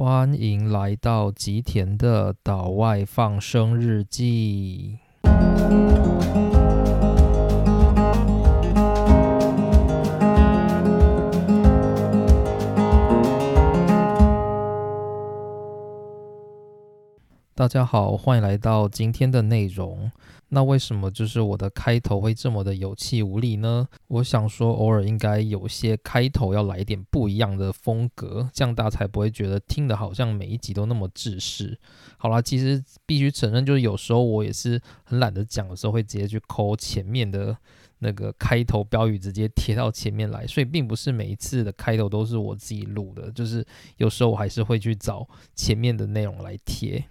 欢迎来到吉田的岛外放生日记。大家好，欢迎来到今天的内容。那为什么就是我的开头会这么的有气无力呢？我想说，偶尔应该有些开头要来点不一样的风格，这样大家才不会觉得听的好像每一集都那么制式。好啦，其实必须承认，就是有时候我也是很懒得讲的时候，会直接去抠前面的那个开头标语，直接贴到前面来。所以并不是每一次的开头都是我自己录的，就是有时候我还是会去找前面的内容来贴。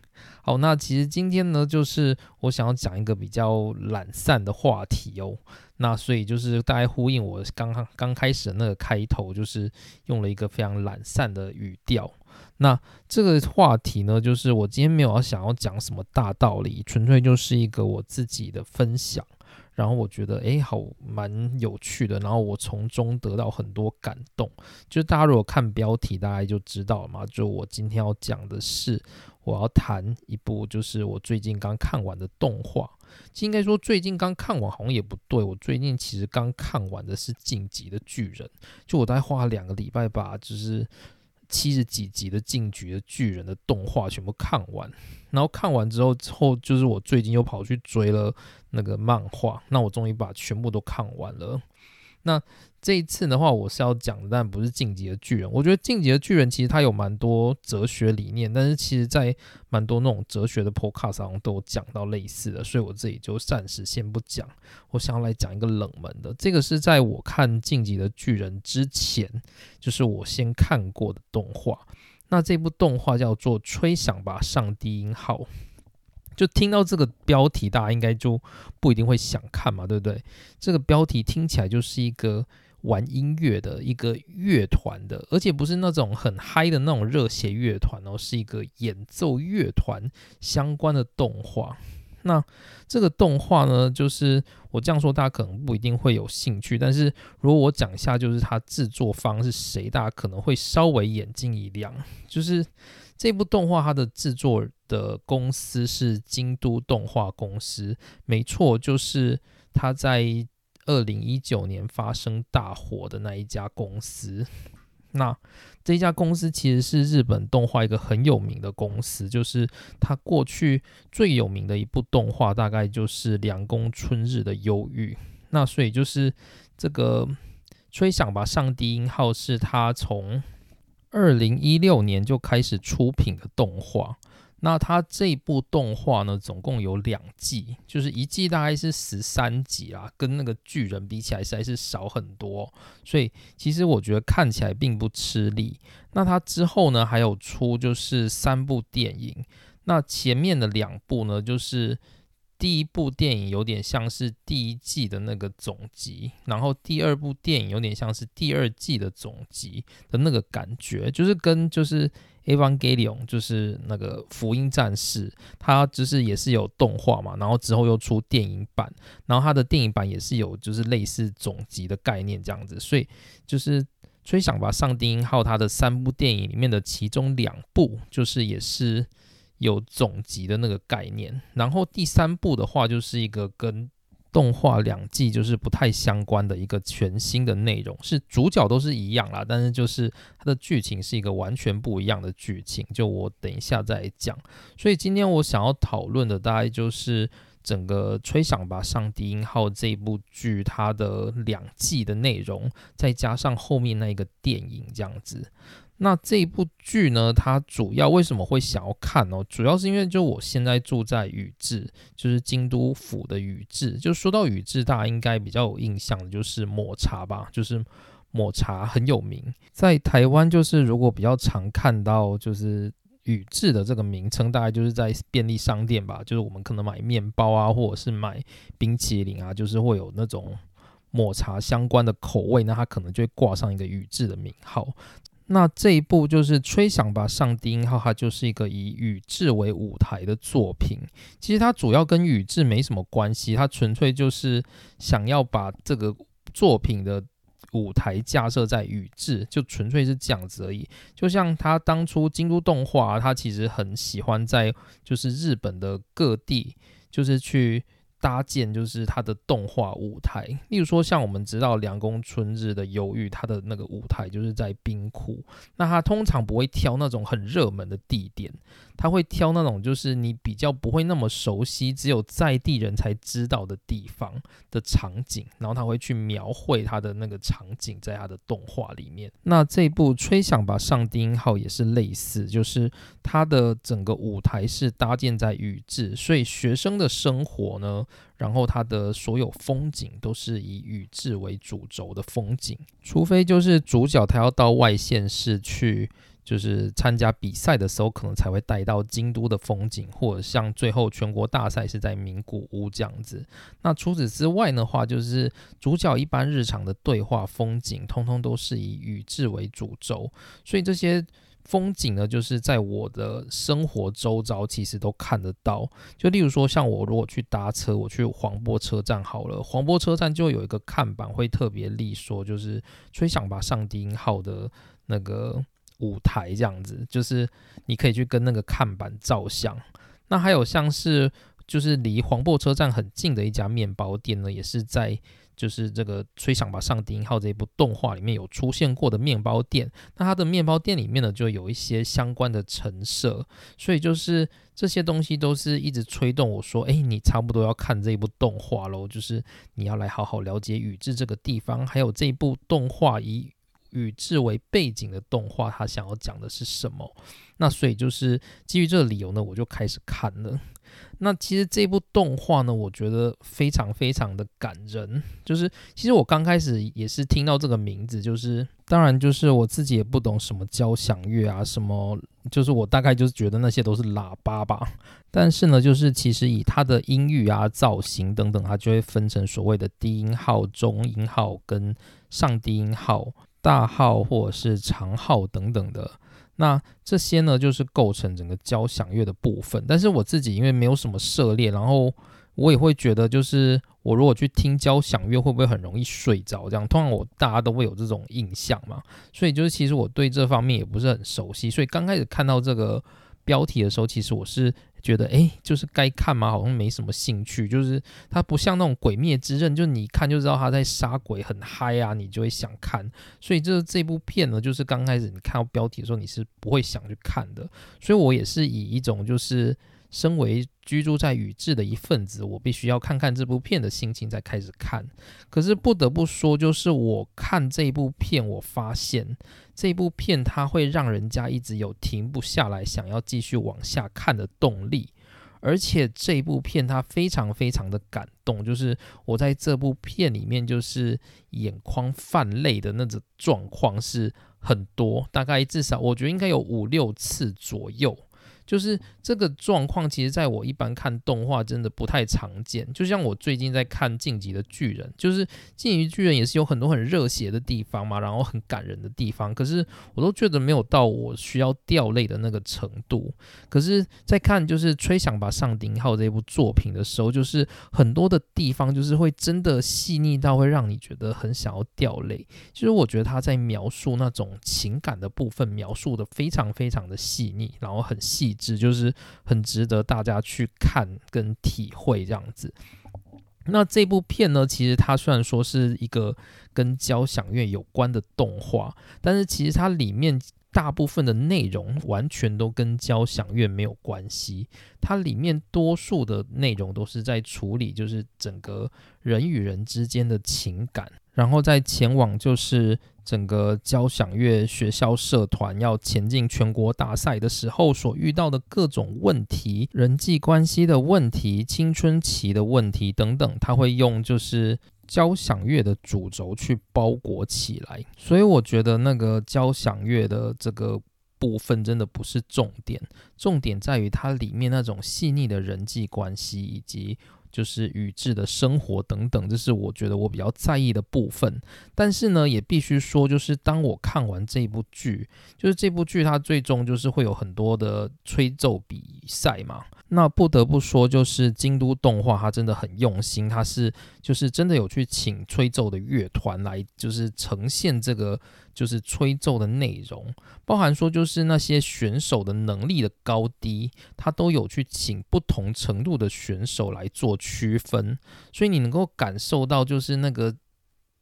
好，那其实今天呢，就是我想要讲一个比较懒散的话题哦。那所以就是大家呼应我刚刚刚开始的那个开头，就是用了一个非常懒散的语调。那这个话题呢，就是我今天没有想要讲什么大道理，纯粹就是一个我自己的分享。然后我觉得，诶，好蛮有趣的。然后我从中得到很多感动。就是大家如果看标题，大概就知道了嘛。就我今天要讲的是。我要谈一部，就是我最近刚看完的动画。应该说最近刚看完好像也不对，我最近其实刚看完的是《晋级的巨人》，就我大概花了两个礼拜吧就是七十几集的《进局的巨人》的动画全部看完。然后看完之后，之后就是我最近又跑去追了那个漫画，那我终于把全部都看完了。那这一次的话，我是要讲的，但不是晋级的巨人。我觉得晋级的巨人其实它有蛮多哲学理念，但是其实在蛮多那种哲学的 podcast 上都讲到类似的，所以我自己就暂时先不讲。我想要来讲一个冷门的，这个是在我看晋级的巨人之前，就是我先看过的动画。那这部动画叫做《吹响吧，上帝音号》。就听到这个标题，大家应该就不一定会想看嘛，对不对？这个标题听起来就是一个玩音乐的一个乐团的，而且不是那种很嗨的那种热血乐团哦，是一个演奏乐团相关的动画。那这个动画呢，就是我这样说，大家可能不一定会有兴趣，但是如果我讲一下，就是它制作方是谁，大家可能会稍微眼睛一亮，就是。这部动画它的制作的公司是京都动画公司，没错，就是它在二零一九年发生大火的那一家公司。那这家公司其实是日本动画一个很有名的公司，就是它过去最有名的一部动画大概就是《凉宫春日的忧郁》。那所以就是这个吹响吧，上帝音号是它从。二零一六年就开始出品的动画，那它这部动画呢，总共有两季，就是一季大概是十三集啊，跟那个巨人比起来实在是少很多，所以其实我觉得看起来并不吃力。那它之后呢，还有出就是三部电影，那前面的两部呢，就是。第一部电影有点像是第一季的那个总集，然后第二部电影有点像是第二季的总集的那个感觉，就是跟就是《Evangelion》就是那个福音战士，它就是也是有动画嘛，然后之后又出电影版，然后它的电影版也是有就是类似总集的概念这样子，所以就是吹响吧上帝音号它的三部电影里面的其中两部就是也是。有总集的那个概念，然后第三部的话就是一个跟动画两季就是不太相关的一个全新的内容，是主角都是一样啦，但是就是它的剧情是一个完全不一样的剧情，就我等一下再讲。所以今天我想要讨论的大概就是整个《吹响吧，上帝音号》这部剧它的两季的内容，再加上后面那一个电影这样子。那这一部剧呢？它主要为什么会想要看呢？主要是因为就我现在住在宇治，就是京都府的宇治。就说到宇治，大家应该比较有印象的就是抹茶吧，就是抹茶很有名。在台湾，就是如果比较常看到就是宇治的这个名称，大概就是在便利商店吧，就是我们可能买面包啊，或者是买冰淇淋啊，就是会有那种抹茶相关的口味，那它可能就会挂上一个宇治的名号。那这一部就是《吹响吧，上帝音号》，它就是一个以宇智为舞台的作品。其实它主要跟宇智没什么关系，它纯粹就是想要把这个作品的舞台架设在宇智，就纯粹是这样子而已。就像他当初京都动画，他其实很喜欢在就是日本的各地，就是去。搭建就是它的动画舞台，例如说像我们知道凉宫春日的忧郁，它的那个舞台就是在冰库，那它通常不会挑那种很热门的地点，他会挑那种就是你比较不会那么熟悉，只有在地人才知道的地方的场景，然后他会去描绘他的那个场景在他的动画里面。那这部《吹响吧上帝音号》也是类似，就是它的整个舞台是搭建在宇治，所以学生的生活呢。然后它的所有风景都是以宇治为主轴的风景，除非就是主角他要到外县市去，就是参加比赛的时候，可能才会带到京都的风景，或者像最后全国大赛是在名古屋这样子。那除此之外的话，就是主角一般日常的对话风景，通通都是以宇治为主轴，所以这些。风景呢，就是在我的生活周遭，其实都看得到。就例如说，像我如果去搭车，我去黄波车站好了，黄波车站就有一个看板会特别立说，就是吹响吧上帝音号的那个舞台这样子，就是你可以去跟那个看板照相。那还有像是，就是离黄埔车站很近的一家面包店呢，也是在。就是这个《吹响吧上帝音号》这一部动画里面有出现过的面包店，那它的面包店里面呢，就有一些相关的陈设，所以就是这些东西都是一直推动我说，哎，你差不多要看这一部动画喽，就是你要来好好了解宇治这个地方，还有这一部动画以宇治为背景的动画，它想要讲的是什么？那所以就是基于这个理由呢，我就开始看了。那其实这部动画呢，我觉得非常非常的感人。就是其实我刚开始也是听到这个名字，就是当然就是我自己也不懂什么交响乐啊，什么就是我大概就是觉得那些都是喇叭吧。但是呢，就是其实以它的音域啊、造型等等，它就会分成所谓的低音号、中音号跟上低音号、大号或者是长号等等的。那这些呢，就是构成整个交响乐的部分。但是我自己因为没有什么涉猎，然后我也会觉得，就是我如果去听交响乐，会不会很容易睡着？这样，通常我大家都会有这种印象嘛。所以就是其实我对这方面也不是很熟悉。所以刚开始看到这个标题的时候，其实我是。觉得哎，就是该看嘛？好像没什么兴趣。就是它不像那种《鬼灭之刃》，就你看就知道他在杀鬼，很嗨啊，你就会想看。所以这这部片呢，就是刚开始你看到标题的时候，你是不会想去看的。所以我也是以一种就是。身为居住在宇治的一份子，我必须要看看这部片的心情再开始看。可是不得不说，就是我看这部片，我发现这部片它会让人家一直有停不下来，想要继续往下看的动力。而且这部片它非常非常的感动，就是我在这部片里面就是眼眶泛泪的那种状况是很多，大概至少我觉得应该有五六次左右。就是这个状况，其实在我一般看动画真的不太常见。就像我最近在看《晋级的巨人》，就是《晋级巨人》也是有很多很热血的地方嘛，然后很感人的地方，可是我都觉得没有到我需要掉泪的那个程度。可是，在看就是《吹响吧上顶号》这部作品的时候，就是很多的地方就是会真的细腻到会让你觉得很想要掉泪。其实我觉得他在描述那种情感的部分，描述的非常非常的细腻，然后很细。只就是很值得大家去看跟体会这样子。那这部片呢，其实它虽然说是一个跟交响乐有关的动画，但是其实它里面大部分的内容完全都跟交响乐没有关系。它里面多数的内容都是在处理，就是整个人与人之间的情感，然后再前往就是。整个交响乐学校社团要前进全国大赛的时候，所遇到的各种问题、人际关系的问题、青春期的问题等等，他会用就是交响乐的主轴去包裹起来。所以我觉得那个交响乐的这个部分真的不是重点，重点在于它里面那种细腻的人际关系以及。就是宇智的生活等等，这是我觉得我比较在意的部分。但是呢，也必须说，就是当我看完这部剧，就是这部剧它最终就是会有很多的吹奏比赛嘛。那不得不说，就是京都动画，它真的很用心，它是就是真的有去请吹奏的乐团来，就是呈现这个就是吹奏的内容，包含说就是那些选手的能力的高低，它都有去请不同程度的选手来做区分，所以你能够感受到就是那个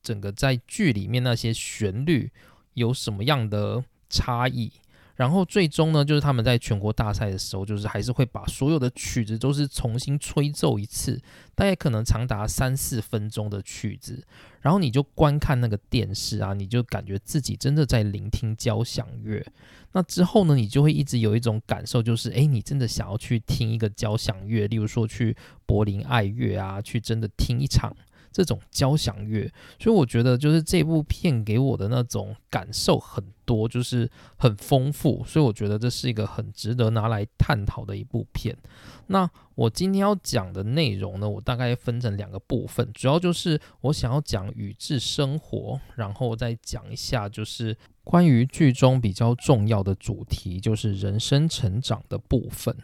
整个在剧里面那些旋律有什么样的差异。然后最终呢，就是他们在全国大赛的时候，就是还是会把所有的曲子都是重新吹奏一次，大概可能长达三四分钟的曲子。然后你就观看那个电视啊，你就感觉自己真的在聆听交响乐。那之后呢，你就会一直有一种感受，就是诶，你真的想要去听一个交响乐，例如说去柏林爱乐啊，去真的听一场。这种交响乐，所以我觉得就是这部片给我的那种感受很多，就是很丰富，所以我觉得这是一个很值得拿来探讨的一部片。那我今天要讲的内容呢，我大概分成两个部分，主要就是我想要讲宇智生活，然后再讲一下就是关于剧中比较重要的主题，就是人生成长的部分。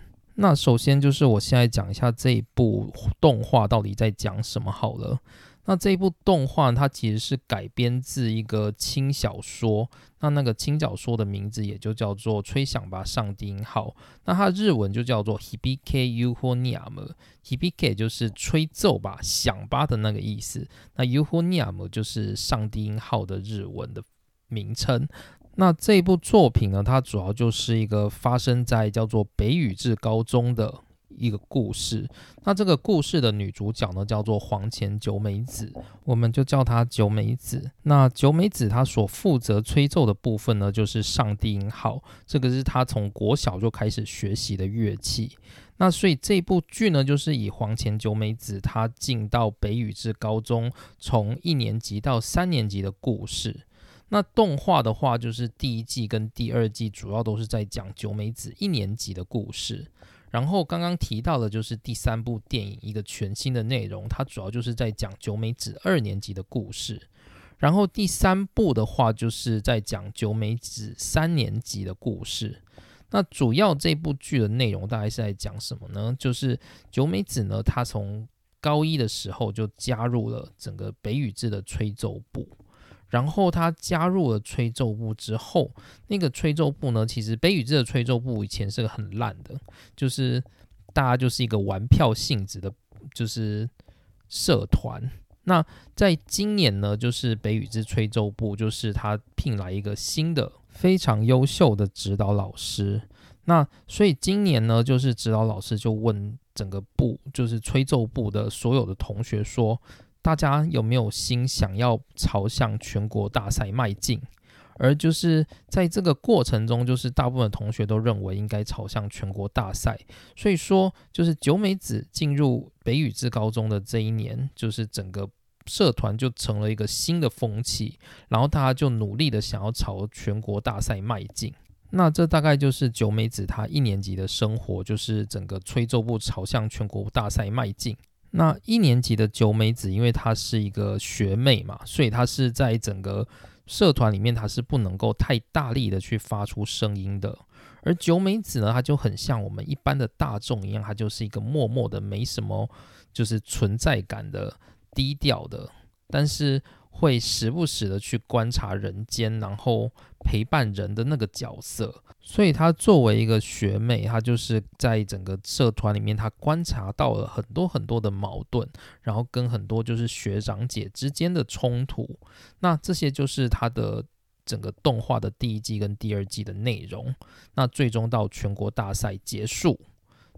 那首先就是我现在讲一下这一部动画到底在讲什么好了。那这一部动画它其实是改编自一个轻小说，那那个轻小说的名字也就叫做《吹响吧，上帝音号》。那它日文就叫做 Hibike Uhoniam。Hibike 就是吹奏吧，响吧的那个意思。那 Uhoniam 就是上帝音号的日文的名称。那这部作品呢，它主要就是一个发生在叫做北宇治高中的一个故事。那这个故事的女主角呢，叫做黄前九美子，我们就叫她九美子。那九美子她所负责吹奏的部分呢，就是上帝音号，这个是她从国小就开始学习的乐器。那所以这部剧呢，就是以黄前九美子她进到北宇治高中，从一年级到三年级的故事。那动画的话，就是第一季跟第二季主要都是在讲九美子一年级的故事。然后刚刚提到的，就是第三部电影一个全新的内容，它主要就是在讲九美子二年级的故事。然后第三部的话，就是在讲九美子三年级的故事。那主要这部剧的内容大概是在讲什么呢？就是九美子呢，她从高一的时候就加入了整个北宇治的吹奏部。然后他加入了吹奏部之后，那个吹奏部呢，其实北宇治的吹奏部以前是个很烂的，就是大家就是一个玩票性质的，就是社团。那在今年呢，就是北宇治吹奏部，就是他聘来一个新的非常优秀的指导老师。那所以今年呢，就是指导老师就问整个部，就是吹奏部的所有的同学说。大家有没有心想要朝向全国大赛迈进？而就是在这个过程中，就是大部分同学都认为应该朝向全国大赛。所以说，就是九美子进入北宇治高中的这一年，就是整个社团就成了一个新的风气，然后大家就努力的想要朝全国大赛迈进。那这大概就是九美子她一年级的生活，就是整个吹奏部朝向全国大赛迈进。那一年级的九美子，因为她是一个学妹嘛，所以她是在整个社团里面，她是不能够太大力的去发出声音的。而九美子呢，她就很像我们一般的大众一样，她就是一个默默的、没什么就是存在感的、低调的，但是。会时不时的去观察人间，然后陪伴人的那个角色。所以她作为一个学妹，她就是在整个社团里面，她观察到了很多很多的矛盾，然后跟很多就是学长姐之间的冲突。那这些就是她的整个动画的第一季跟第二季的内容。那最终到全国大赛结束。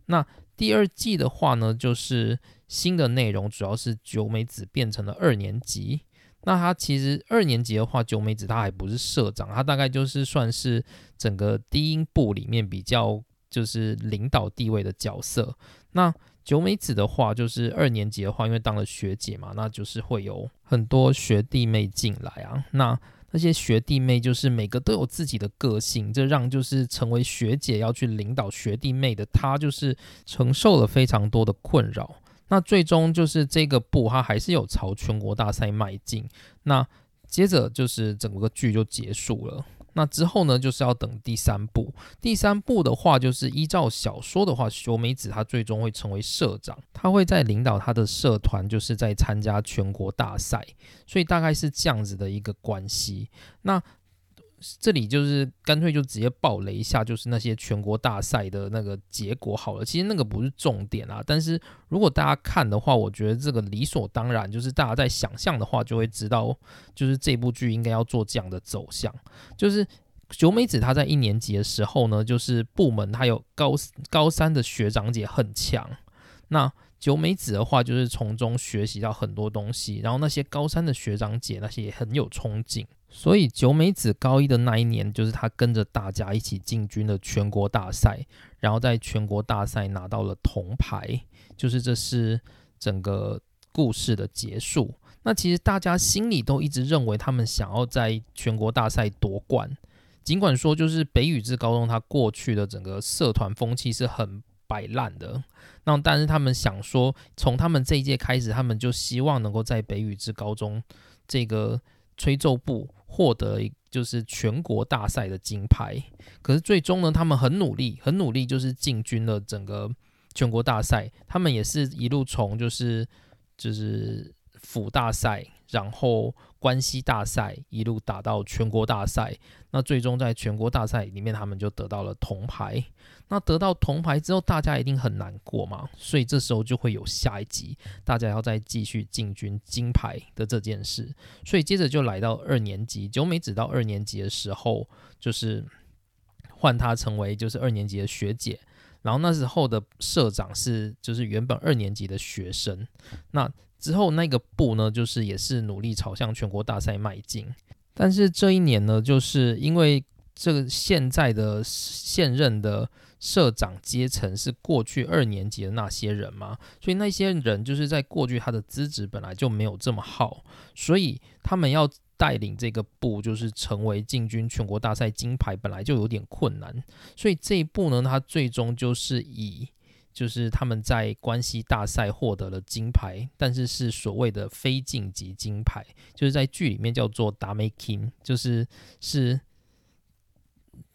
那第二季的话呢，就是新的内容，主要是九美子变成了二年级。那他其实二年级的话，九美子他还不是社长，他大概就是算是整个低音部里面比较就是领导地位的角色。那九美子的话，就是二年级的话，因为当了学姐嘛，那就是会有很多学弟妹进来啊。那那些学弟妹就是每个都有自己的个性，这让就是成为学姐要去领导学弟妹的他，就是承受了非常多的困扰。那最终就是这个部，它还是有朝全国大赛迈进。那接着就是整个剧就结束了。那之后呢，就是要等第三部。第三部的话，就是依照小说的话，修美子她最终会成为社长，她会在领导她的社团，就是在参加全国大赛，所以大概是这样子的一个关系。那这里就是干脆就直接爆雷一下，就是那些全国大赛的那个结果好了。其实那个不是重点啊，但是如果大家看的话，我觉得这个理所当然，就是大家在想象的话，就会知道，就是这部剧应该要做这样的走向。就是九美子她在一年级的时候呢，就是部门她有高高三的学长姐很强，那九美子的话就是从中学习到很多东西，然后那些高三的学长姐那些也很有冲劲。所以九美子高一的那一年，就是他跟着大家一起进军了全国大赛，然后在全国大赛拿到了铜牌，就是这是整个故事的结束。那其实大家心里都一直认为他们想要在全国大赛夺冠，尽管说就是北宇治高中他过去的整个社团风气是很摆烂的，那但是他们想说，从他们这一届开始，他们就希望能够在北宇治高中这个吹奏部。获得就是全国大赛的金牌，可是最终呢，他们很努力，很努力，就是进军了整个全国大赛。他们也是一路从就是就是府大赛，然后关西大赛，一路打到全国大赛。那最终在全国大赛里面，他们就得到了铜牌。那得到铜牌之后，大家一定很难过嘛，所以这时候就会有下一集，大家要再继续进军金牌的这件事。所以接着就来到二年级，九美子到二年级的时候，就是换她成为就是二年级的学姐，然后那时候的社长是就是原本二年级的学生。那之后那个部呢，就是也是努力朝向全国大赛迈进，但是这一年呢，就是因为这个现在的现任的。社长阶层是过去二年级的那些人嘛？所以那些人就是在过去他的资质本来就没有这么好，所以他们要带领这个部就是成为进军全国大赛金牌本来就有点困难，所以这一步呢，他最终就是以就是他们在关系大赛获得了金牌，但是是所谓的非晋级金牌，就是在剧里面叫做达美金就是是。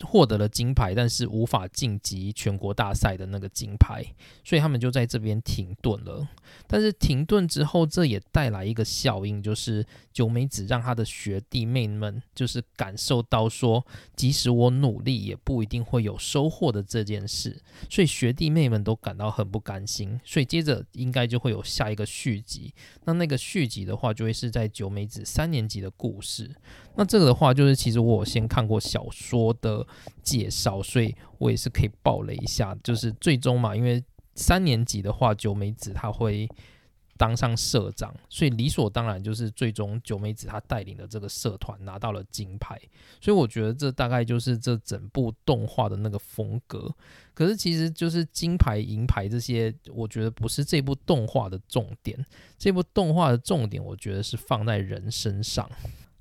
获得了金牌，但是无法晋级全国大赛的那个金牌，所以他们就在这边停顿了。但是停顿之后，这也带来一个效应，就是九美子让他的学弟妹们就是感受到说，即使我努力，也不一定会有收获的这件事。所以学弟妹们都感到很不甘心。所以接着应该就会有下一个续集。那那个续集的话，就会是在九美子三年级的故事。那这个的话，就是其实我有先看过小说的介绍，所以我也是可以爆雷一下。就是最终嘛，因为三年级的话，九美子她会当上社长，所以理所当然就是最终九美子她带领的这个社团拿到了金牌。所以我觉得这大概就是这整部动画的那个风格。可是其实就是金牌、银牌这些，我觉得不是这部动画的重点。这部动画的重点，我觉得是放在人身上。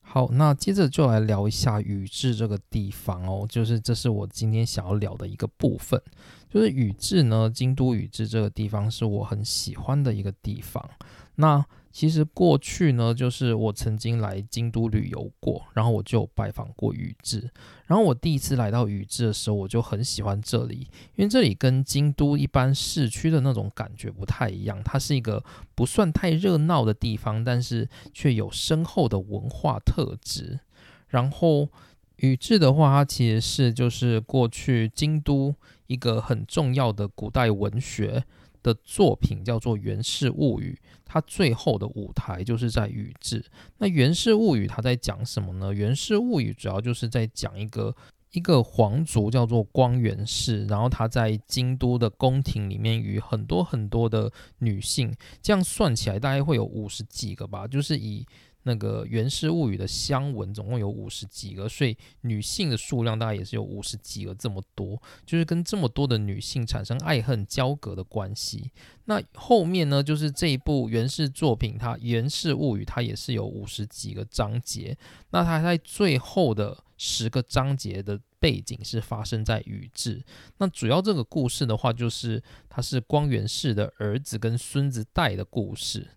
好，那接着就来聊一下宇治这个地方哦，就是这是我今天想要聊的一个部分，就是宇治呢，京都宇治这个地方是我很喜欢的一个地方。那其实过去呢，就是我曾经来京都旅游过，然后我就拜访过宇治。然后我第一次来到宇治的时候，我就很喜欢这里，因为这里跟京都一般市区的那种感觉不太一样。它是一个不算太热闹的地方，但是却有深厚的文化特质。然后宇治的话，它其实是就是过去京都一个很重要的古代文学。的作品叫做《源氏物语》，它最后的舞台就是在宇治。那《源氏物语》它在讲什么呢？《源氏物语》主要就是在讲一个一个皇族叫做光源氏，然后他在京都的宫廷里面与很多很多的女性，这样算起来大概会有五十几个吧，就是以。那个《源氏物语》的香文总共有五十几个，所以女性的数量大概也是有五十几个这么多，就是跟这么多的女性产生爱恨交隔的关系。那后面呢，就是这一部源氏作品，它《源氏物语》它也是有五十几个章节。那它在最后的十个章节的背景是发生在宇治。那主要这个故事的话，就是它是光源氏的儿子跟孙子代的故事。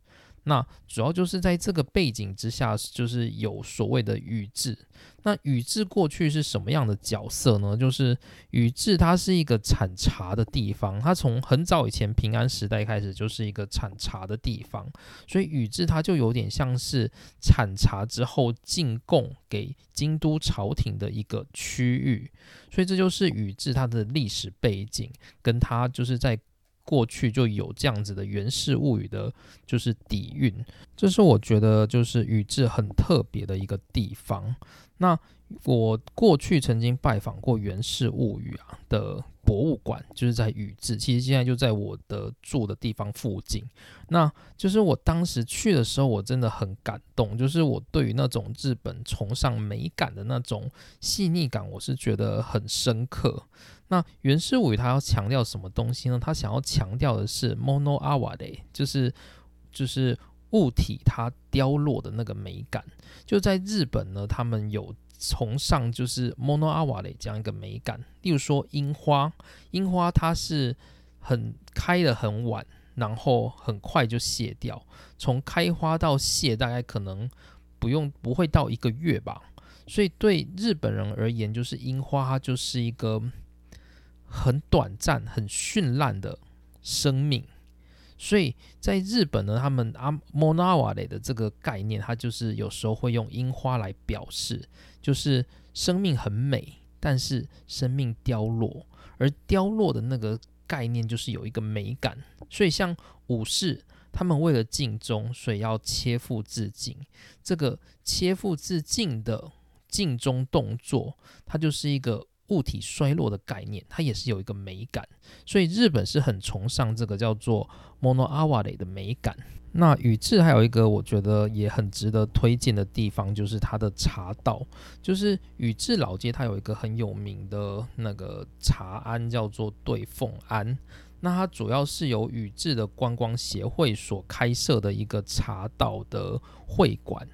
那主要就是在这个背景之下，就是有所谓的宇治。那宇治过去是什么样的角色呢？就是宇治它是一个产茶的地方，它从很早以前平安时代开始就是一个产茶的地方，所以宇治它就有点像是产茶之后进贡给京都朝廷的一个区域，所以这就是宇治它的历史背景，跟它就是在。过去就有这样子的源氏物语的，就是底蕴，这是我觉得就是宇治很特别的一个地方。那我过去曾经拜访过源氏物语啊的博物馆，就是在宇治，其实现在就在我的住的地方附近。那就是我当时去的时候，我真的很感动，就是我对于那种日本崇尚美感的那种细腻感，我是觉得很深刻。那源氏物语它要强调什么东西呢？它想要强调的是 mono awade，就是就是物体它凋落的那个美感。就在日本呢，他们有崇尚就是 mono awade 这样一个美感。例如说樱花，樱花它是很开的很晚，然后很快就谢掉。从开花到谢，大概可能不用不会到一个月吧。所以对日本人而言，就是樱花它就是一个。很短暂、很绚烂的生命，所以在日本呢，他们阿莫纳瓦雷的这个概念，它就是有时候会用樱花来表示，就是生命很美，但是生命凋落，而凋落的那个概念就是有一个美感。所以像武士，他们为了尽忠，所以要切腹自尽。这个切腹自尽的尽忠动作，它就是一个。物体衰落的概念，它也是有一个美感，所以日本是很崇尚这个叫做 mono aware 的美感。那宇治还有一个我觉得也很值得推荐的地方，就是它的茶道，就是宇治老街，它有一个很有名的那个茶庵叫做对凤庵，那它主要是由宇治的观光协会所开设的一个茶道的会馆。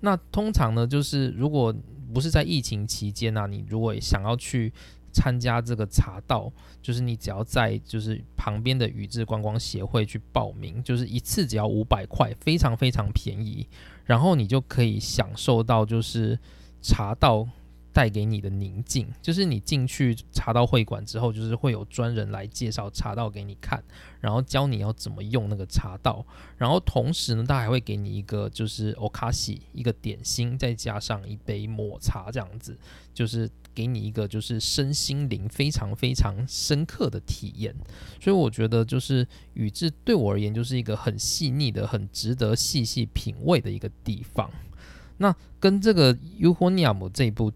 那通常呢，就是如果不是在疫情期间啊，你如果想要去参加这个茶道，就是你只要在就是旁边的宇智观光协会去报名，就是一次只要五百块，非常非常便宜，然后你就可以享受到就是茶道。带给你的宁静，就是你进去茶道会馆之后，就是会有专人来介绍茶道给你看，然后教你要怎么用那个茶道，然后同时呢，他还会给你一个就是 o k a s i 一个点心，再加上一杯抹茶这样子，就是给你一个就是身心灵非常非常深刻的体验。所以我觉得就是宇治对我而言就是一个很细腻的、很值得细细品味的一个地方。那跟这个 Uhonium 这部。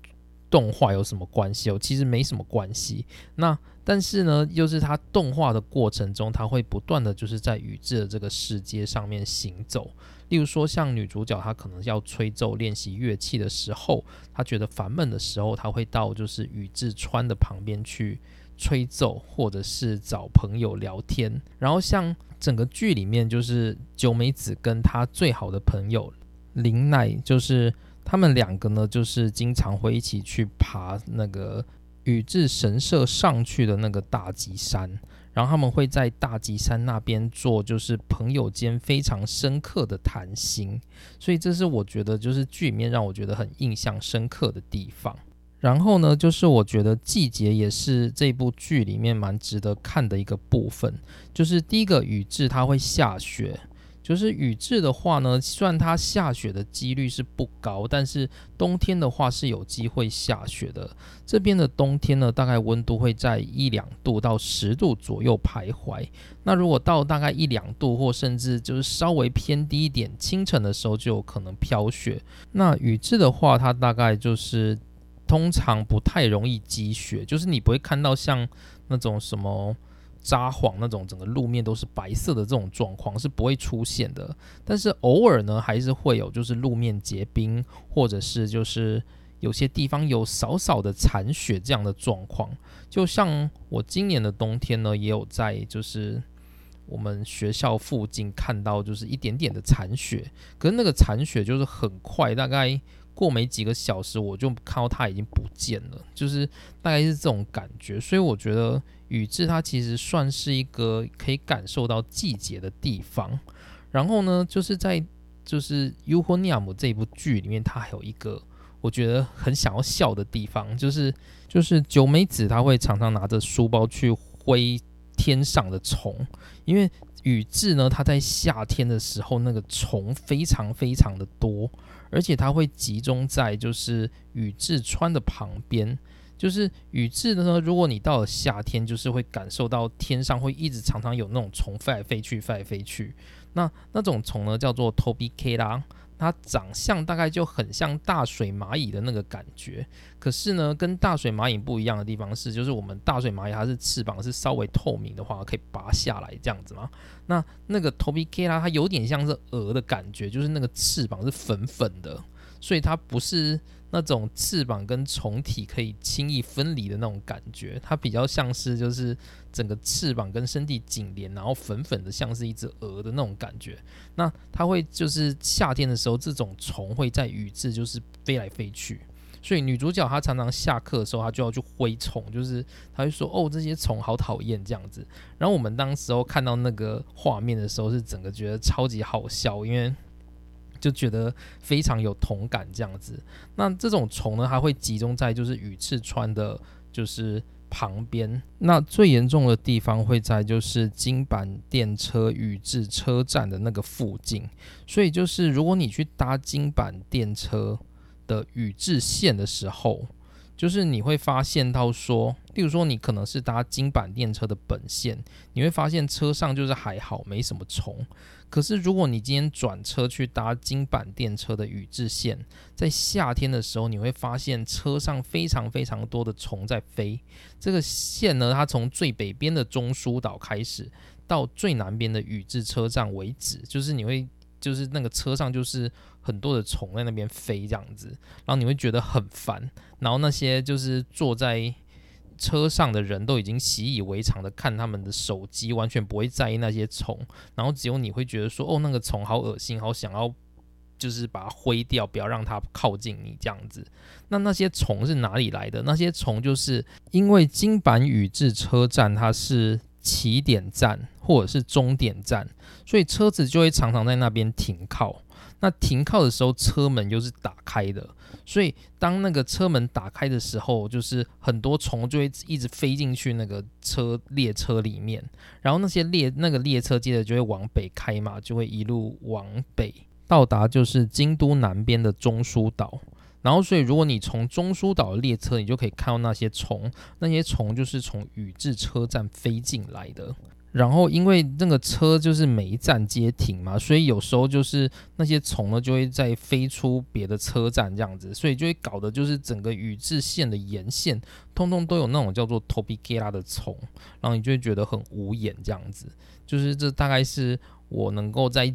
动画有什么关系哦？其实没什么关系。那但是呢，又是它动画的过程中，它会不断的就是在宇治的这个世界上面行走。例如说，像女主角她可能要吹奏练习乐器的时候，她觉得烦闷的时候，她会到就是宇智川的旁边去吹奏，或者是找朋友聊天。然后像整个剧里面，就是九美子跟她最好的朋友林奈，就是。他们两个呢，就是经常会一起去爬那个宇治神社上去的那个大吉山，然后他们会在大吉山那边做，就是朋友间非常深刻的谈心，所以这是我觉得就是剧里面让我觉得很印象深刻的地方。然后呢，就是我觉得季节也是这部剧里面蛮值得看的一个部分，就是第一个宇治它会下雪。就是宇治的话呢，虽然它下雪的几率是不高，但是冬天的话是有机会下雪的。这边的冬天呢，大概温度会在一两度到十度左右徘徊。那如果到大概一两度，或甚至就是稍微偏低一点，清晨的时候就有可能飘雪。那宇治的话，它大概就是通常不太容易积雪，就是你不会看到像那种什么。札幌那种整个路面都是白色的这种状况是不会出现的，但是偶尔呢还是会有，就是路面结冰，或者是就是有些地方有少少的残雪这样的状况。就像我今年的冬天呢，也有在就是我们学校附近看到就是一点点的残雪，可是那个残雪就是很快，大概。过没几个小时，我就看到它已经不见了，就是大概是这种感觉。所以我觉得宇治它其实算是一个可以感受到季节的地方。然后呢，就是在就是《u h o n i a m 这部剧里面，它还有一个我觉得很想要笑的地方，就是就是九美子她会常常拿着书包去挥天上的虫，因为宇治呢，它在夏天的时候那个虫非常非常的多，而且它会集中在就是宇治川的旁边。就是宇治的呢，如果你到了夏天，就是会感受到天上会一直常常有那种虫飞来飞去，飞来飞去。那那种虫呢，叫做 Tobi 啦，它长相大概就很像大水蚂蚁的那个感觉。可是呢，跟大水蚂蚁不一样的地方是，就是我们大水蚂蚁它是翅膀是稍微透明的话，可以拔下来这样子嘛。那那个 Tobi 啦，它有点像是蛾的感觉，就是那个翅膀是粉粉的，所以它不是。那种翅膀跟虫体可以轻易分离的那种感觉，它比较像是就是整个翅膀跟身体紧连，然后粉粉的像是一只蛾的那种感觉。那它会就是夏天的时候，这种虫会在雨季就是飞来飞去，所以女主角她常常下课的时候，她就要去挥虫，就是她会说哦这些虫好讨厌这样子。然后我们当时候看到那个画面的时候，是整个觉得超级好笑，因为。就觉得非常有同感这样子。那这种虫呢，它会集中在就是羽翅川的，就是旁边。那最严重的地方会在就是金板电车羽治车站的那个附近。所以就是如果你去搭金板电车的羽治线的时候，就是你会发现到说，例如说你可能是搭金板电车的本线，你会发现车上就是还好没什么虫。可是，如果你今天转车去搭金板电车的宇治线，在夏天的时候，你会发现车上非常非常多的虫在飞。这个线呢，它从最北边的中枢岛开始，到最南边的宇治车站为止，就是你会，就是那个车上就是很多的虫在那边飞这样子，然后你会觉得很烦。然后那些就是坐在。车上的人都已经习以为常的看他们的手机，完全不会在意那些虫，然后只有你会觉得说，哦，那个虫好恶心，好想要就是把它挥掉，不要让它靠近你这样子。那那些虫是哪里来的？那些虫就是因为金板宇治车站它是起点站或者是终点站，所以车子就会常常在那边停靠。那停靠的时候，车门又是打开的。所以，当那个车门打开的时候，就是很多虫就会一直飞进去那个车列车里面，然后那些列那个列车接着就会往北开嘛，就会一路往北到达就是京都南边的中枢岛。然后，所以如果你从中枢岛的列车，你就可以看到那些虫，那些虫就是从宇治车站飞进来的。然后，因为那个车就是每一站接停嘛，所以有时候就是那些虫呢就会在飞出别的车站这样子，所以就会搞得就是整个宇治线的沿线通通都有那种叫做 topigera 的虫，然后你就会觉得很无眼这样子。就是这大概是我能够在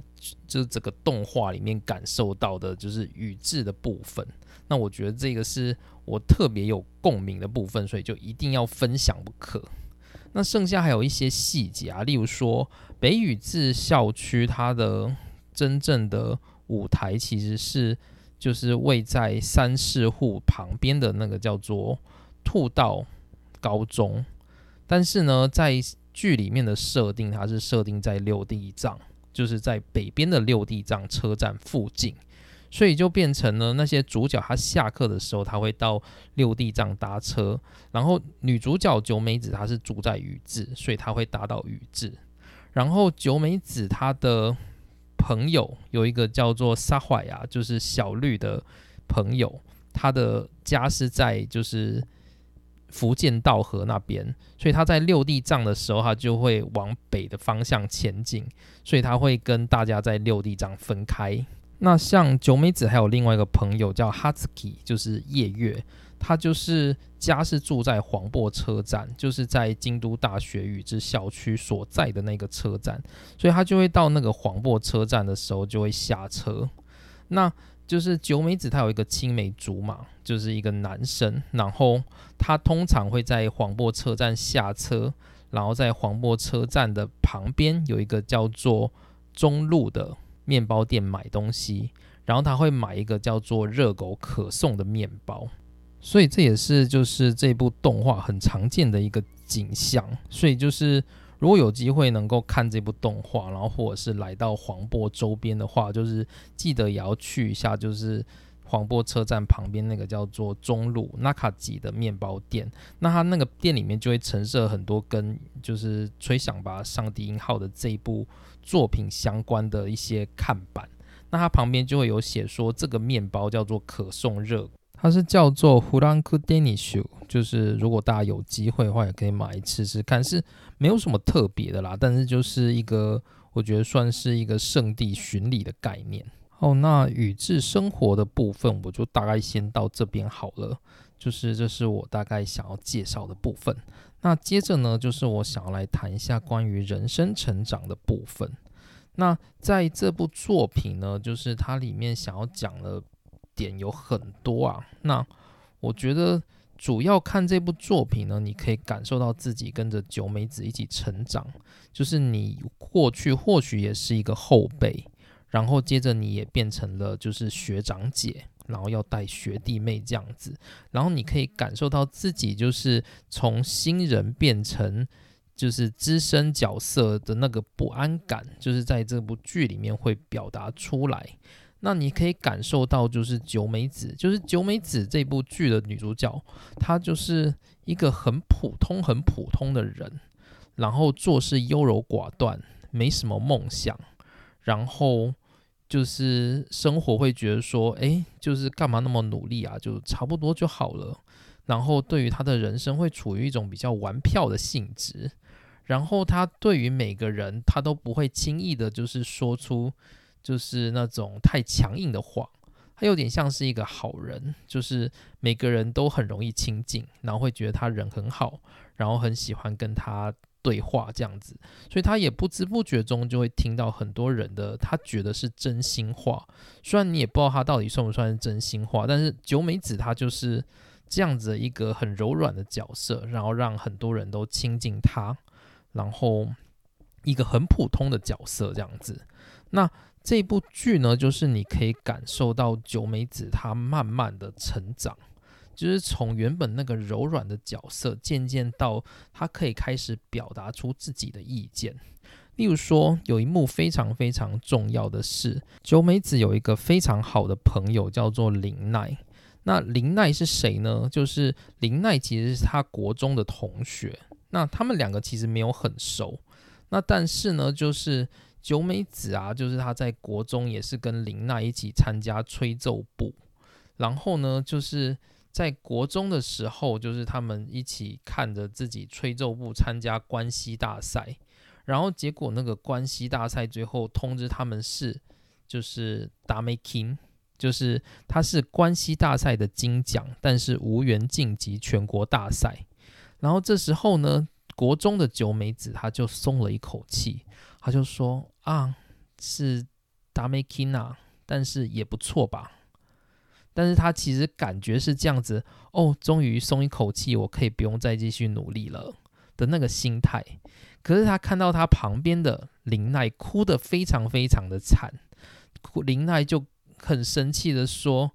就是整个动画里面感受到的，就是宇治的部分。那我觉得这个是我特别有共鸣的部分，所以就一定要分享不可。那剩下还有一些细节啊，例如说北宇治校区它的真正的舞台其实是就是位在三市户旁边的那个叫做兔道高中，但是呢，在剧里面的设定它是设定在六地藏，就是在北边的六地藏车站附近。所以就变成了那些主角，他下课的时候他会到六地藏搭车，然后女主角九美子她是住在宇治，所以她会搭到宇治。然后九美子她的朋友有一个叫做沙怀呀，就是小绿的朋友，他的家是在就是福建道河那边，所以他在六地藏的时候，他就会往北的方向前进，所以他会跟大家在六地藏分开。那像九美子还有另外一个朋友叫哈兹基，就是夜月，他就是家是住在黄柏车站，就是在京都大学宇治校区所在的那个车站，所以他就会到那个黄柏车站的时候就会下车。那就是九美子她有一个青梅竹马，就是一个男生，然后他通常会在黄柏车站下车，然后在黄柏车站的旁边有一个叫做中路的。面包店买东西，然后他会买一个叫做热狗可颂的面包，所以这也是就是这部动画很常见的一个景象。所以就是如果有机会能够看这部动画，然后或者是来到黄波周边的话，就是记得也要去一下，就是黄波车站旁边那个叫做中路纳卡吉的面包店。那它那个店里面就会陈设很多跟就是吹响吧上帝音号的这一部作品相关的一些看板。那它旁边就会有写说这个面包叫做可颂热。它是叫做 h u r a n k u d e n i s h u 就是如果大家有机会的话，也可以买吃吃看，是没有什么特别的啦，但是就是一个我觉得算是一个圣地巡礼的概念。哦，那宇治生活的部分我就大概先到这边好了，就是这是我大概想要介绍的部分。那接着呢，就是我想要来谈一下关于人生成长的部分。那在这部作品呢，就是它里面想要讲的。点有很多啊，那我觉得主要看这部作品呢，你可以感受到自己跟着九美子一起成长，就是你过去或许也是一个后辈，然后接着你也变成了就是学长姐，然后要带学弟妹这样子，然后你可以感受到自己就是从新人变成就是资深角色的那个不安感，就是在这部剧里面会表达出来。那你可以感受到，就是九美子，就是九美子这部剧的女主角，她就是一个很普通、很普通的人，然后做事优柔寡断，没什么梦想，然后就是生活会觉得说，哎，就是干嘛那么努力啊，就差不多就好了。然后对于他的人生会处于一种比较玩票的性质，然后他对于每个人，他都不会轻易的，就是说出。就是那种太强硬的话，他有点像是一个好人，就是每个人都很容易亲近，然后会觉得他人很好，然后很喜欢跟他对话这样子，所以他也不知不觉中就会听到很多人的他觉得是真心话，虽然你也不知道他到底算不算是真心话，但是九美子她就是这样子的一个很柔软的角色，然后让很多人都亲近他，然后一个很普通的角色这样子，那。这部剧呢，就是你可以感受到九美子她慢慢的成长，就是从原本那个柔软的角色，渐渐到他可以开始表达出自己的意见。例如说，有一幕非常非常重要的是，九美子有一个非常好的朋友叫做林奈。那林奈是谁呢？就是林奈其实是他国中的同学。那他们两个其实没有很熟。那但是呢，就是。九美子啊，就是他在国中也是跟林奈一起参加吹奏部，然后呢，就是在国中的时候，就是他们一起看着自己吹奏部参加关西大赛，然后结果那个关西大赛最后通知他们是就是达美 king，就是他是关西大赛的金奖，但是无缘晋级全国大赛，然后这时候呢，国中的九美子他就松了一口气。他就说啊，是达美 kina，但是也不错吧。但是他其实感觉是这样子哦，终于松一口气，我可以不用再继续努力了的那个心态。可是他看到他旁边的林奈哭得非常非常的惨，林奈就很生气的说：“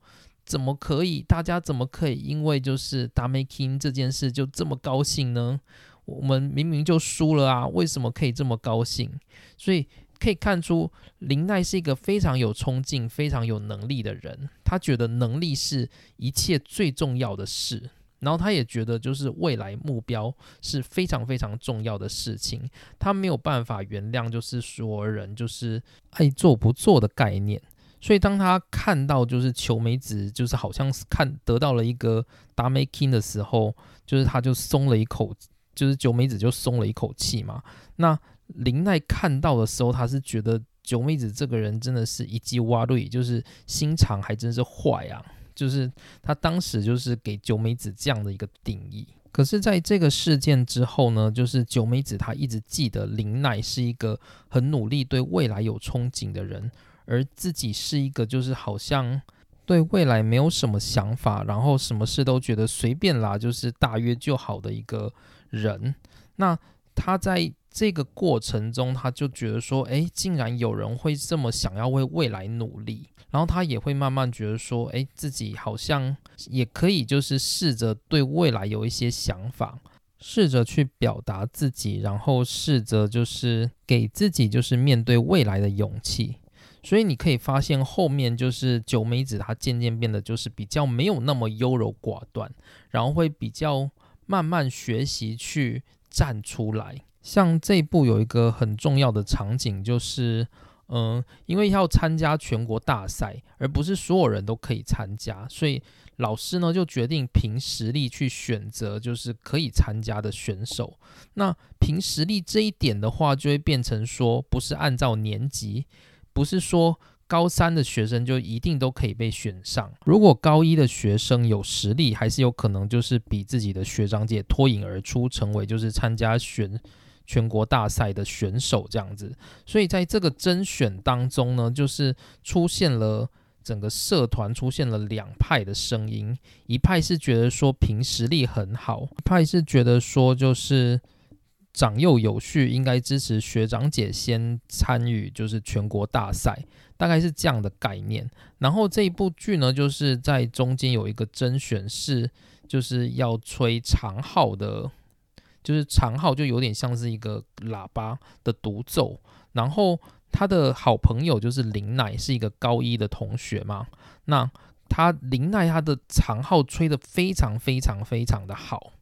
怎么可以？大家怎么可以因为就是达美 king 这件事就这么高兴呢？”我们明明就输了啊，为什么可以这么高兴？所以可以看出林奈是一个非常有冲劲、非常有能力的人。他觉得能力是一切最重要的事，然后他也觉得就是未来目标是非常非常重要的事情。他没有办法原谅就是所有人就是爱做不做的概念。所以当他看到就是求美子就是好像是看得到了一个达美 king 的时候，就是他就松了一口。就是九美子就松了一口气嘛。那林奈看到的时候，他是觉得九美子这个人真的是一记挖瑞，就是心肠还真是坏啊。就是他当时就是给九美子这样的一个定义。可是，在这个事件之后呢，就是九美子她一直记得林奈是一个很努力、对未来有憧憬的人，而自己是一个就是好像对未来没有什么想法，然后什么事都觉得随便啦，就是大约就好的一个。人，那他在这个过程中，他就觉得说，哎，竟然有人会这么想要为未来努力，然后他也会慢慢觉得说，哎，自己好像也可以，就是试着对未来有一些想法，试着去表达自己，然后试着就是给自己就是面对未来的勇气。所以你可以发现后面就是九美子，她渐渐变得就是比较没有那么优柔寡断，然后会比较慢慢学习去站出来。像这部有一个很重要的场景就是。嗯，因为要参加全国大赛，而不是所有人都可以参加，所以老师呢就决定凭实力去选择，就是可以参加的选手。那凭实力这一点的话，就会变成说，不是按照年级，不是说高三的学生就一定都可以被选上。如果高一的学生有实力，还是有可能就是比自己的学长姐脱颖而出，成为就是参加选。全国大赛的选手这样子，所以在这个甄选当中呢，就是出现了整个社团出现了两派的声音，一派是觉得说凭实力很好，一派是觉得说就是长幼有序，应该支持学长姐先参与就是全国大赛，大概是这样的概念。然后这一部剧呢，就是在中间有一个甄选是就是要吹长号的。就是长号就有点像是一个喇叭的独奏，然后他的好朋友就是林奈，是一个高一的同学嘛。那他林奈他的长号吹得非常非常非常的好，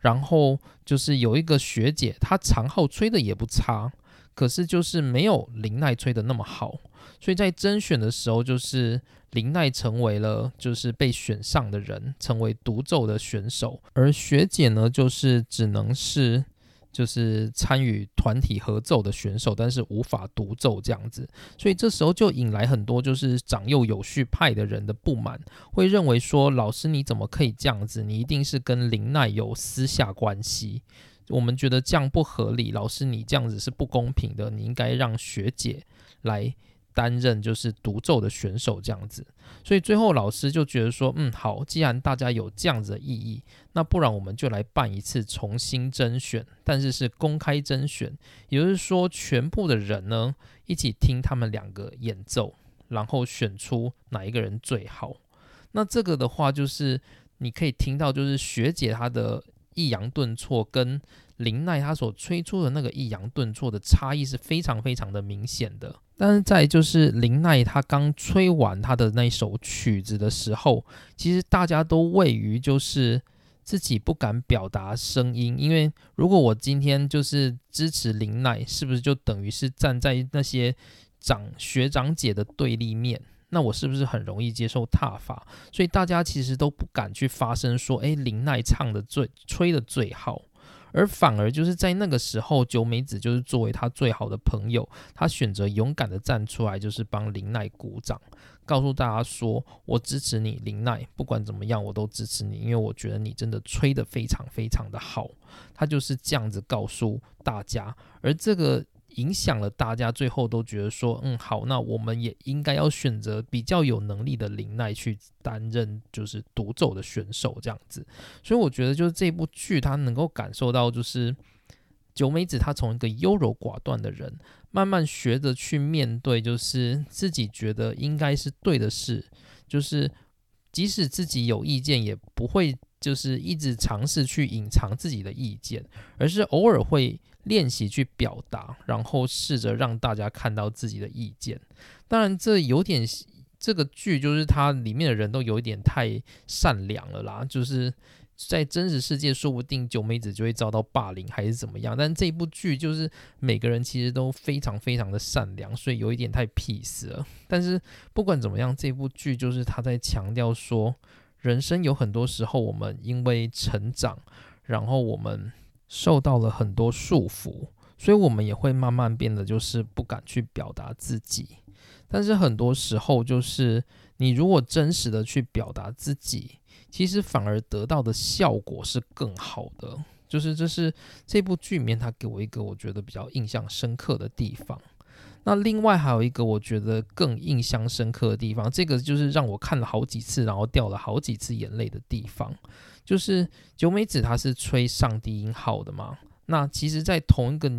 然后就是有一个学姐，她长号吹的也不差，可是就是没有林奈吹的那么好，所以在甄选的时候就是。林奈成为了就是被选上的人，成为独奏的选手，而学姐呢，就是只能是就是参与团体合奏的选手，但是无法独奏这样子，所以这时候就引来很多就是长幼有序派的人的不满，会认为说老师你怎么可以这样子？你一定是跟林奈有私下关系，我们觉得这样不合理，老师你这样子是不公平的，你应该让学姐来。担任就是独奏的选手这样子，所以最后老师就觉得说，嗯，好，既然大家有这样子的意义，那不然我们就来办一次重新甄选，但是是公开甄选，也就是说，全部的人呢一起听他们两个演奏，然后选出哪一个人最好。那这个的话，就是你可以听到，就是学姐她的抑扬顿挫跟林奈她所吹出的那个抑扬顿挫的差异是非常非常的明显的。但是在就是林奈他刚吹完他的那首曲子的时候，其实大家都位于就是自己不敢表达声音，因为如果我今天就是支持林奈，是不是就等于是站在那些长学长姐的对立面？那我是不是很容易接受踏法？所以大家其实都不敢去发声，说诶，林奈唱的最吹的最好。而反而就是在那个时候，九美子就是作为他最好的朋友，他选择勇敢的站出来，就是帮林奈鼓掌，告诉大家说：“我支持你，林奈，不管怎么样，我都支持你，因为我觉得你真的吹得非常非常的好。”他就是这样子告诉大家，而这个。影响了大家，最后都觉得说，嗯，好，那我们也应该要选择比较有能力的林奈去担任就是独奏的选手这样子。所以我觉得就是这部剧，它能够感受到就是九美子她从一个优柔寡断的人，慢慢学着去面对，就是自己觉得应该是对的事，就是即使自己有意见，也不会就是一直尝试去隐藏自己的意见，而是偶尔会。练习去表达，然后试着让大家看到自己的意见。当然，这有点这个剧就是它里面的人都有一点太善良了啦。就是在真实世界，说不定九美子就会遭到霸凌还是怎么样。但这部剧就是每个人其实都非常非常的善良，所以有一点太 peace 了。但是不管怎么样，这部剧就是他在强调说，人生有很多时候我们因为成长，然后我们。受到了很多束缚，所以我们也会慢慢变得就是不敢去表达自己。但是很多时候，就是你如果真实的去表达自己，其实反而得到的效果是更好的。就是这是这部剧里面他给我一个我觉得比较印象深刻的地方。那另外还有一个我觉得更印象深刻的地方，这个就是让我看了好几次，然后掉了好几次眼泪的地方。就是九美子，她是吹上低音号的嘛？那其实，在同一个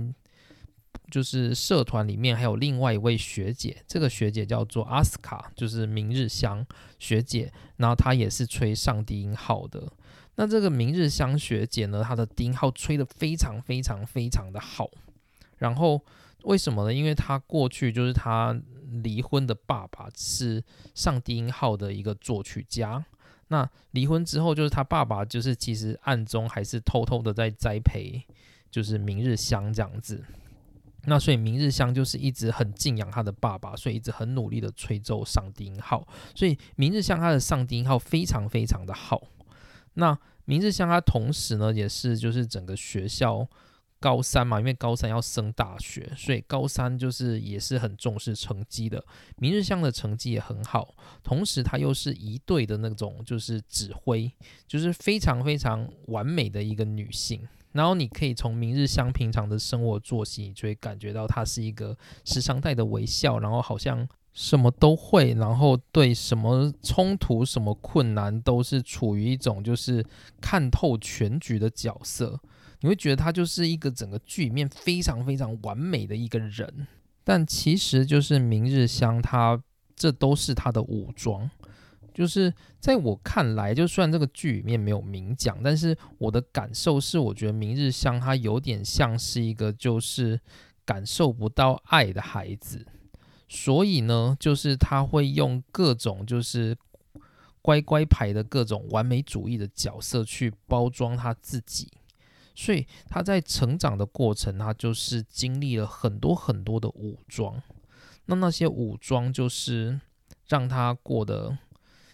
就是社团里面，还有另外一位学姐，这个学姐叫做阿斯卡，就是明日香学姐，然后她也是吹上低音号的。那这个明日香学姐呢，她的低音号吹得非常非常非常的好。然后为什么呢？因为她过去就是她离婚的爸爸是上低音号的一个作曲家。那离婚之后，就是他爸爸就是其实暗中还是偷偷的在栽培，就是明日香这样子。那所以明日香就是一直很敬仰他的爸爸，所以一直很努力的吹奏上低音号。所以明日香他的上低音号非常非常的好。那明日香他同时呢也是就是整个学校。高三嘛，因为高三要升大学，所以高三就是也是很重视成绩的。明日香的成绩也很好，同时她又是一队的那种，就是指挥，就是非常非常完美的一个女性。然后你可以从明日香平常的生活作息，你就会感觉到她是一个时常带的微笑，然后好像什么都会，然后对什么冲突、什么困难都是处于一种就是看透全局的角色。你会觉得他就是一个整个剧里面非常非常完美的一个人，但其实就是明日香，他这都是他的武装。就是在我看来，就算这个剧里面没有明讲，但是我的感受是，我觉得明日香他有点像是一个就是感受不到爱的孩子，所以呢，就是他会用各种就是乖乖牌的各种完美主义的角色去包装他自己。所以他在成长的过程，他就是经历了很多很多的武装。那那些武装就是让他过得，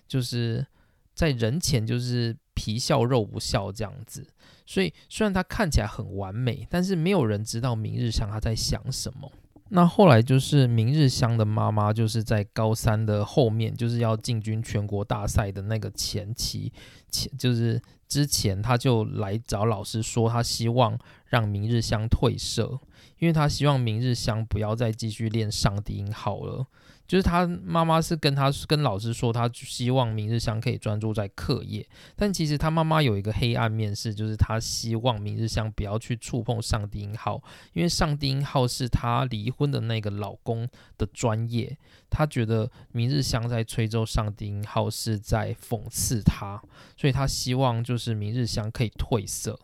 就是在人前就是皮笑肉不笑这样子。所以虽然他看起来很完美，但是没有人知道明日香他在想什么。那后来就是明日香的妈妈，就是在高三的后面，就是要进军全国大赛的那个前期，前就是之前，他就来找老师说，他希望让明日香退社，因为他希望明日香不要再继续练上低音好了。就是他妈妈是跟他跟老师说，他希望明日香可以专注在课业，但其实他妈妈有一个黑暗面是，就是他希望明日香不要去触碰上低音号，因为上低音号是他离婚的那个老公的专业，他觉得明日香在吹奏上低音号是在讽刺他，所以他希望就是明日香可以褪色。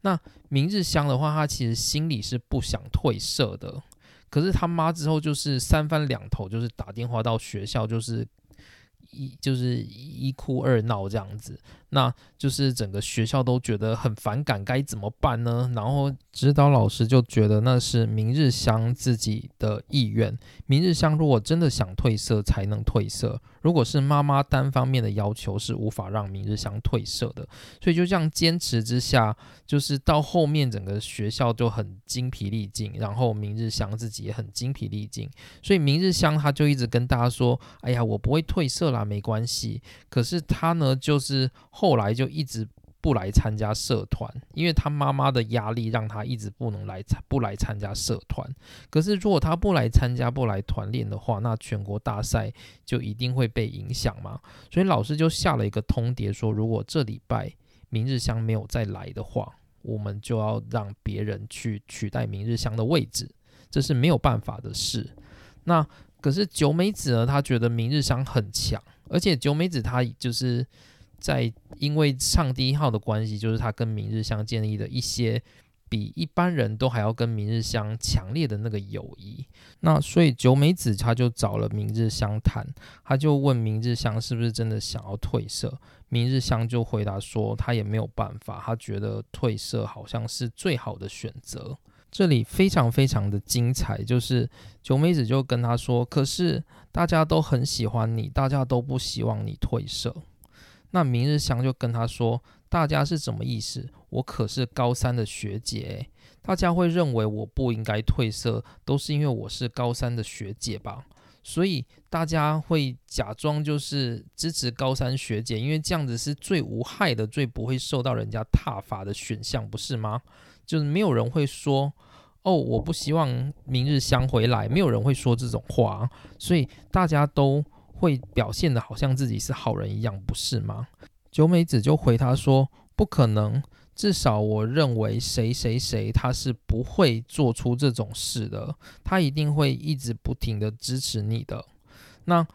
那明日香的话，他其实心里是不想褪色的。可是他妈之后就是三番两头，就是打电话到学校，就是一就是一哭二闹这样子。那就是整个学校都觉得很反感，该怎么办呢？然后指导老师就觉得那是明日香自己的意愿。明日香如果真的想褪色，才能褪色。如果是妈妈单方面的要求，是无法让明日香褪色的。所以就这样坚持之下，就是到后面整个学校就很精疲力尽，然后明日香自己也很精疲力尽。所以明日香他就一直跟大家说：“哎呀，我不会褪色啦，没关系。”可是他呢，就是。后来就一直不来参加社团，因为他妈妈的压力让他一直不能来不来参加社团。可是如果他不来参加不来团练的话，那全国大赛就一定会被影响嘛。所以老师就下了一个通牒，说如果这礼拜明日香没有再来的话，我们就要让别人去取代明日香的位置，这是没有办法的事。那可是九美子呢，他觉得明日香很强，而且九美子她就是。在因为上第一号的关系，就是他跟明日香建立的一些比一般人都还要跟明日香强烈的那个友谊。那所以九美子他就找了明日香谈，他就问明日香是不是真的想要褪色。明日香就回答说，他也没有办法，他觉得褪色好像是最好的选择。这里非常非常的精彩，就是九美子就跟他说，可是大家都很喜欢你，大家都不希望你褪色。那明日香就跟他说：“大家是怎么意思？我可是高三的学姐，大家会认为我不应该褪色，都是因为我是高三的学姐吧？所以大家会假装就是支持高三学姐，因为这样子是最无害的、最不会受到人家挞伐的选项，不是吗？就是没有人会说哦，我不希望明日香回来，没有人会说这种话，所以大家都。”会表现的好像自己是好人一样，不是吗？九美子就回他说：“不可能，至少我认为谁谁谁他是不会做出这种事的，他一定会一直不停的支持你的。”那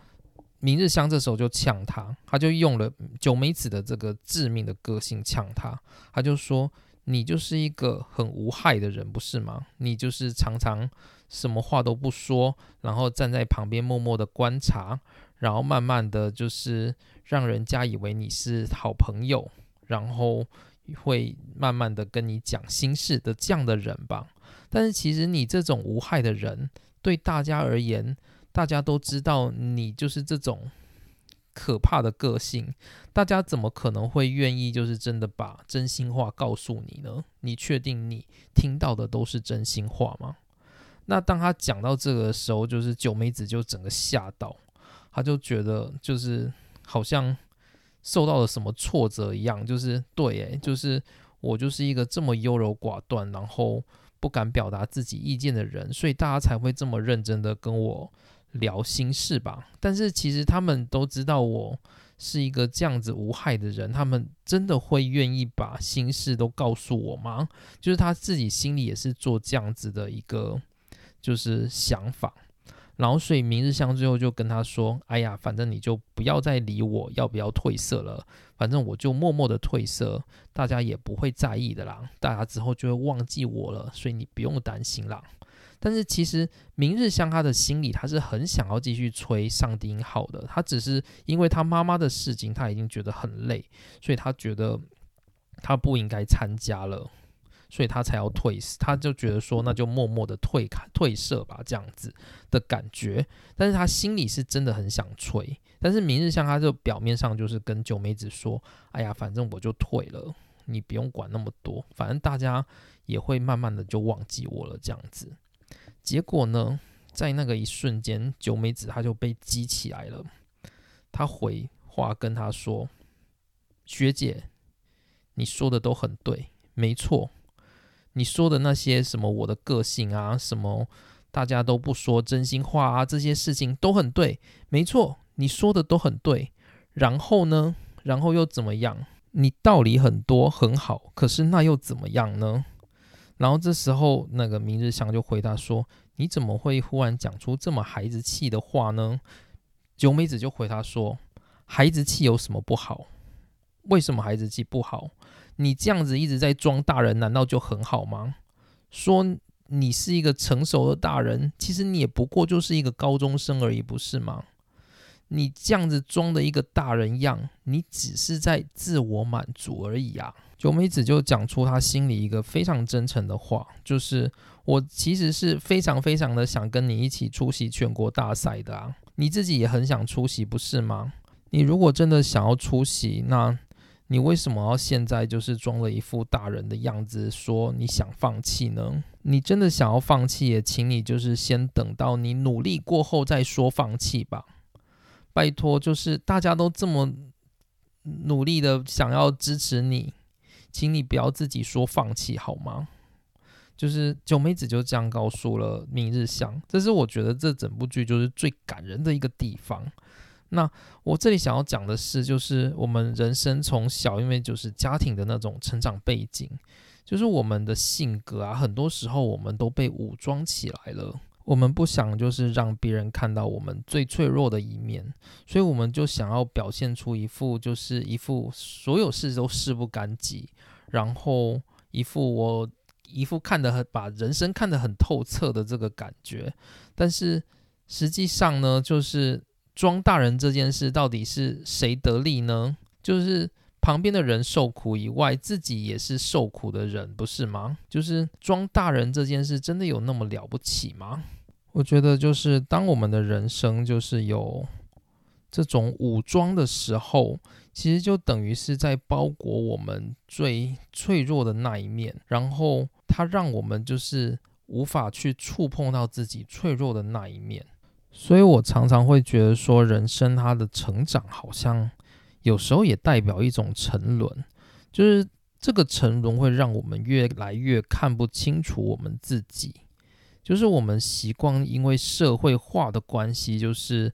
明日香这时候就呛他，他就用了九美子的这个致命的个性呛他，他就说：“你就是一个很无害的人，不是吗？你就是常常什么话都不说，然后站在旁边默默的观察，然后慢慢的就是让人家以为你是好朋友，然后会慢慢的跟你讲心事的这样的人吧。但是其实你这种无害的人，对大家而言。”大家都知道你就是这种可怕的个性，大家怎么可能会愿意就是真的把真心话告诉你呢？你确定你听到的都是真心话吗？那当他讲到这个时候，就是九美子就整个吓到，他就觉得就是好像受到了什么挫折一样，就是对，诶，就是我就是一个这么优柔寡断，然后不敢表达自己意见的人，所以大家才会这么认真的跟我。聊心事吧，但是其实他们都知道我是一个这样子无害的人，他们真的会愿意把心事都告诉我吗？就是他自己心里也是做这样子的一个就是想法，然后所以明日香最后就跟他说：“哎呀，反正你就不要再理我，要不要褪色了？反正我就默默的褪色，大家也不会在意的啦，大家之后就会忘记我了，所以你不用担心啦。”但是其实明日香他的心里他是很想要继续吹上帝音号的，他只是因为他妈妈的事情，他已经觉得很累，所以他觉得他不应该参加了，所以他才要退，他就觉得说那就默默的退开退社吧，这样子的感觉。但是他心里是真的很想吹，但是明日香他就表面上就是跟九美子说，哎呀，反正我就退了，你不用管那么多，反正大家也会慢慢的就忘记我了，这样子。结果呢，在那个一瞬间，九美子她就被激起来了。她回话跟他说：“学姐，你说的都很对，没错。你说的那些什么我的个性啊，什么大家都不说真心话啊，这些事情都很对，没错。你说的都很对。然后呢，然后又怎么样？你道理很多，很好。可是那又怎么样呢？”然后这时候，那个明日香就回答说：“你怎么会忽然讲出这么孩子气的话呢？”九美子就回答说：“孩子气有什么不好？为什么孩子气不好？你这样子一直在装大人，难道就很好吗？说你是一个成熟的大人，其实你也不过就是一个高中生而已，不是吗？你这样子装的一个大人样，你只是在自我满足而已啊！”九美子就讲出她心里一个非常真诚的话，就是我其实是非常非常的想跟你一起出席全国大赛的啊，你自己也很想出席，不是吗？你如果真的想要出席，那你为什么要现在就是装了一副大人的样子，说你想放弃呢？你真的想要放弃，也请你就是先等到你努力过后再说放弃吧，拜托，就是大家都这么努力的想要支持你。请你不要自己说放弃好吗？就是九美子就这样告诉了明日香，这是我觉得这整部剧就是最感人的一个地方。那我这里想要讲的是，就是我们人生从小，因为就是家庭的那种成长背景，就是我们的性格啊，很多时候我们都被武装起来了。我们不想就是让别人看到我们最脆弱的一面，所以我们就想要表现出一副就是一副所有事都事不干己，然后一副我一副看得很把人生看得很透彻的这个感觉。但是实际上呢，就是装大人这件事到底是谁得利呢？就是旁边的人受苦以外，自己也是受苦的人，不是吗？就是装大人这件事真的有那么了不起吗？我觉得就是当我们的人生就是有这种武装的时候，其实就等于是在包裹我们最脆弱的那一面，然后它让我们就是无法去触碰到自己脆弱的那一面。所以我常常会觉得说，人生它的成长好像有时候也代表一种沉沦，就是这个沉沦会让我们越来越看不清楚我们自己。就是我们习惯，因为社会化的关系，就是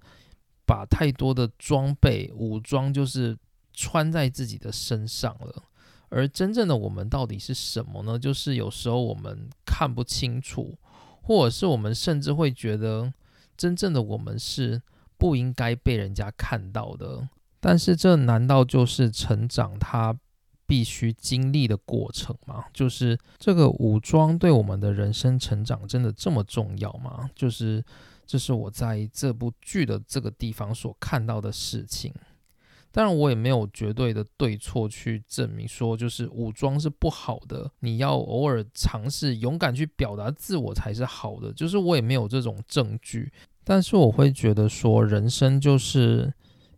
把太多的装备、武装，就是穿在自己的身上了。而真正的我们到底是什么呢？就是有时候我们看不清楚，或者是我们甚至会觉得，真正的我们是不应该被人家看到的。但是这难道就是成长他必须经历的过程吗？就是这个武装对我们的人生成长真的这么重要吗？就是这是我在这部剧的这个地方所看到的事情。当然，我也没有绝对的对错去证明说，就是武装是不好的。你要偶尔尝试勇敢去表达自我才是好的。就是我也没有这种证据，但是我会觉得说，人生就是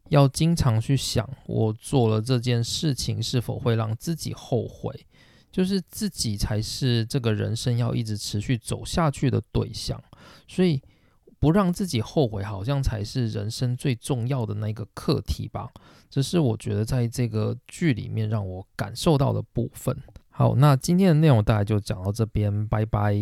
要经常去想，我做了这件事情是否会让自己后悔。就是自己才是这个人生要一直持续走下去的对象，所以。不让自己后悔好像才是人生最重要的那个课题吧这是我觉得在这个剧里面让我感受到的部分。好那今天的内容大概就讲到这边拜拜。